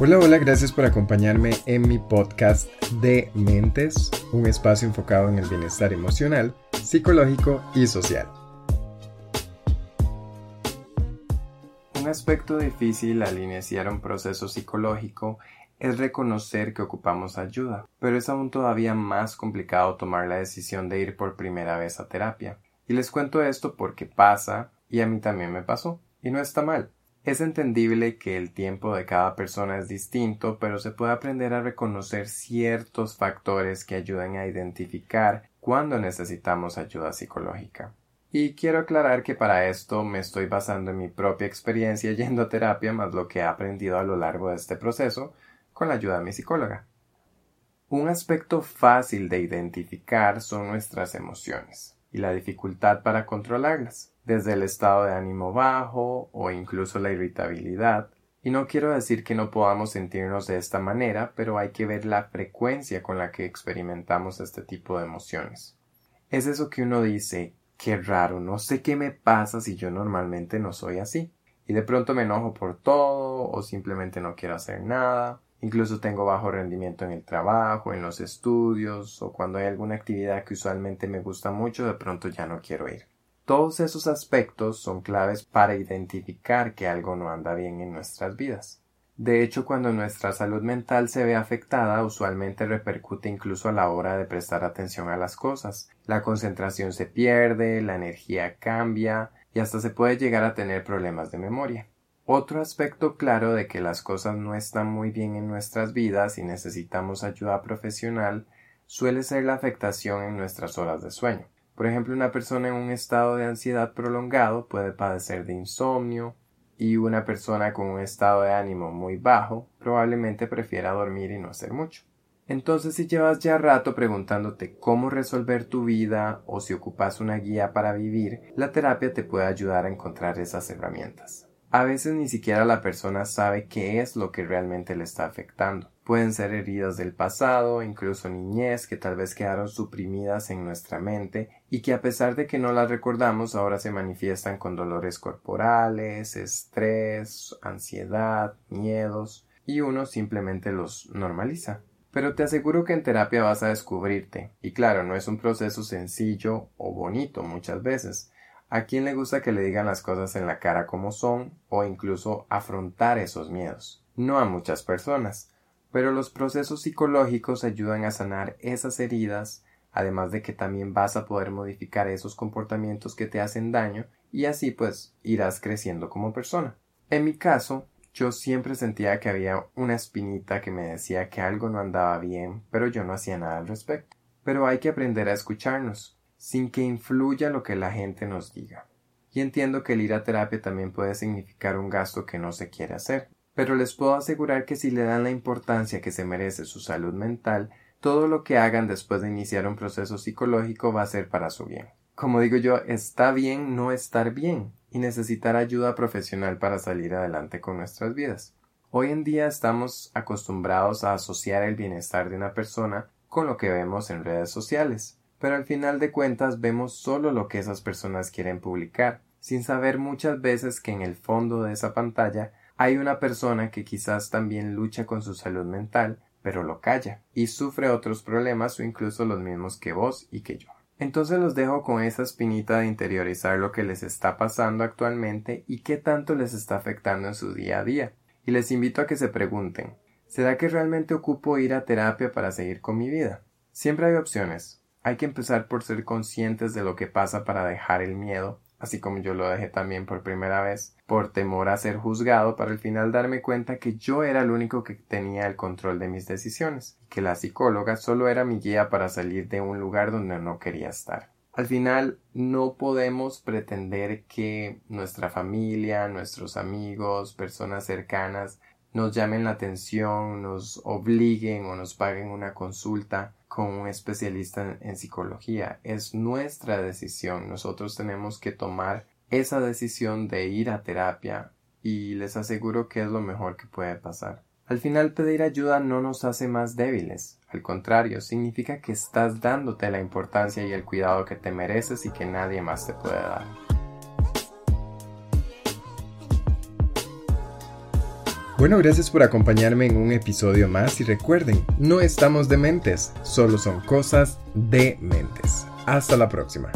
Hola, hola, gracias por acompañarme en mi podcast de Mentes, un espacio enfocado en el bienestar emocional, psicológico y social. Un aspecto difícil al iniciar un proceso psicológico es reconocer que ocupamos ayuda, pero es aún todavía más complicado tomar la decisión de ir por primera vez a terapia. Y les cuento esto porque pasa y a mí también me pasó, y no está mal. Es entendible que el tiempo de cada persona es distinto, pero se puede aprender a reconocer ciertos factores que ayudan a identificar cuándo necesitamos ayuda psicológica. Y quiero aclarar que para esto me estoy basando en mi propia experiencia yendo a terapia más lo que he aprendido a lo largo de este proceso con la ayuda de mi psicóloga. Un aspecto fácil de identificar son nuestras emociones y la dificultad para controlarlas desde el estado de ánimo bajo o incluso la irritabilidad. Y no quiero decir que no podamos sentirnos de esta manera, pero hay que ver la frecuencia con la que experimentamos este tipo de emociones. Es eso que uno dice, qué raro, no sé qué me pasa si yo normalmente no soy así. Y de pronto me enojo por todo o simplemente no quiero hacer nada. Incluso tengo bajo rendimiento en el trabajo, en los estudios o cuando hay alguna actividad que usualmente me gusta mucho, de pronto ya no quiero ir. Todos esos aspectos son claves para identificar que algo no anda bien en nuestras vidas. De hecho, cuando nuestra salud mental se ve afectada, usualmente repercute incluso a la hora de prestar atención a las cosas. La concentración se pierde, la energía cambia y hasta se puede llegar a tener problemas de memoria. Otro aspecto claro de que las cosas no están muy bien en nuestras vidas y necesitamos ayuda profesional suele ser la afectación en nuestras horas de sueño. Por ejemplo, una persona en un estado de ansiedad prolongado puede padecer de insomnio y una persona con un estado de ánimo muy bajo probablemente prefiera dormir y no hacer mucho. Entonces, si llevas ya rato preguntándote cómo resolver tu vida o si ocupas una guía para vivir, la terapia te puede ayudar a encontrar esas herramientas. A veces ni siquiera la persona sabe qué es lo que realmente le está afectando. Pueden ser heridas del pasado, incluso niñez que tal vez quedaron suprimidas en nuestra mente y que a pesar de que no las recordamos ahora se manifiestan con dolores corporales, estrés, ansiedad, miedos y uno simplemente los normaliza. Pero te aseguro que en terapia vas a descubrirte. Y claro, no es un proceso sencillo o bonito muchas veces, ¿A quién le gusta que le digan las cosas en la cara como son o incluso afrontar esos miedos? No a muchas personas, pero los procesos psicológicos ayudan a sanar esas heridas, además de que también vas a poder modificar esos comportamientos que te hacen daño y así pues irás creciendo como persona. En mi caso, yo siempre sentía que había una espinita que me decía que algo no andaba bien, pero yo no hacía nada al respecto. Pero hay que aprender a escucharnos sin que influya lo que la gente nos diga. Y entiendo que el ir a terapia también puede significar un gasto que no se quiere hacer, pero les puedo asegurar que si le dan la importancia que se merece su salud mental, todo lo que hagan después de iniciar un proceso psicológico va a ser para su bien. Como digo yo, está bien no estar bien y necesitar ayuda profesional para salir adelante con nuestras vidas. Hoy en día estamos acostumbrados a asociar el bienestar de una persona con lo que vemos en redes sociales pero al final de cuentas vemos solo lo que esas personas quieren publicar, sin saber muchas veces que en el fondo de esa pantalla hay una persona que quizás también lucha con su salud mental, pero lo calla, y sufre otros problemas o incluso los mismos que vos y que yo. Entonces los dejo con esa espinita de interiorizar lo que les está pasando actualmente y qué tanto les está afectando en su día a día. Y les invito a que se pregunten ¿Será que realmente ocupo ir a terapia para seguir con mi vida? Siempre hay opciones. Hay que empezar por ser conscientes de lo que pasa para dejar el miedo, así como yo lo dejé también por primera vez, por temor a ser juzgado, para al final darme cuenta que yo era el único que tenía el control de mis decisiones, y que la psicóloga solo era mi guía para salir de un lugar donde no quería estar. Al final no podemos pretender que nuestra familia, nuestros amigos, personas cercanas nos llamen la atención, nos obliguen o nos paguen una consulta con un especialista en psicología. Es nuestra decisión. Nosotros tenemos que tomar esa decisión de ir a terapia y les aseguro que es lo mejor que puede pasar. Al final pedir ayuda no nos hace más débiles, al contrario, significa que estás dándote la importancia y el cuidado que te mereces y que nadie más te puede dar. Bueno, gracias por acompañarme en un episodio más y recuerden, no estamos dementes, solo son cosas de mentes. Hasta la próxima.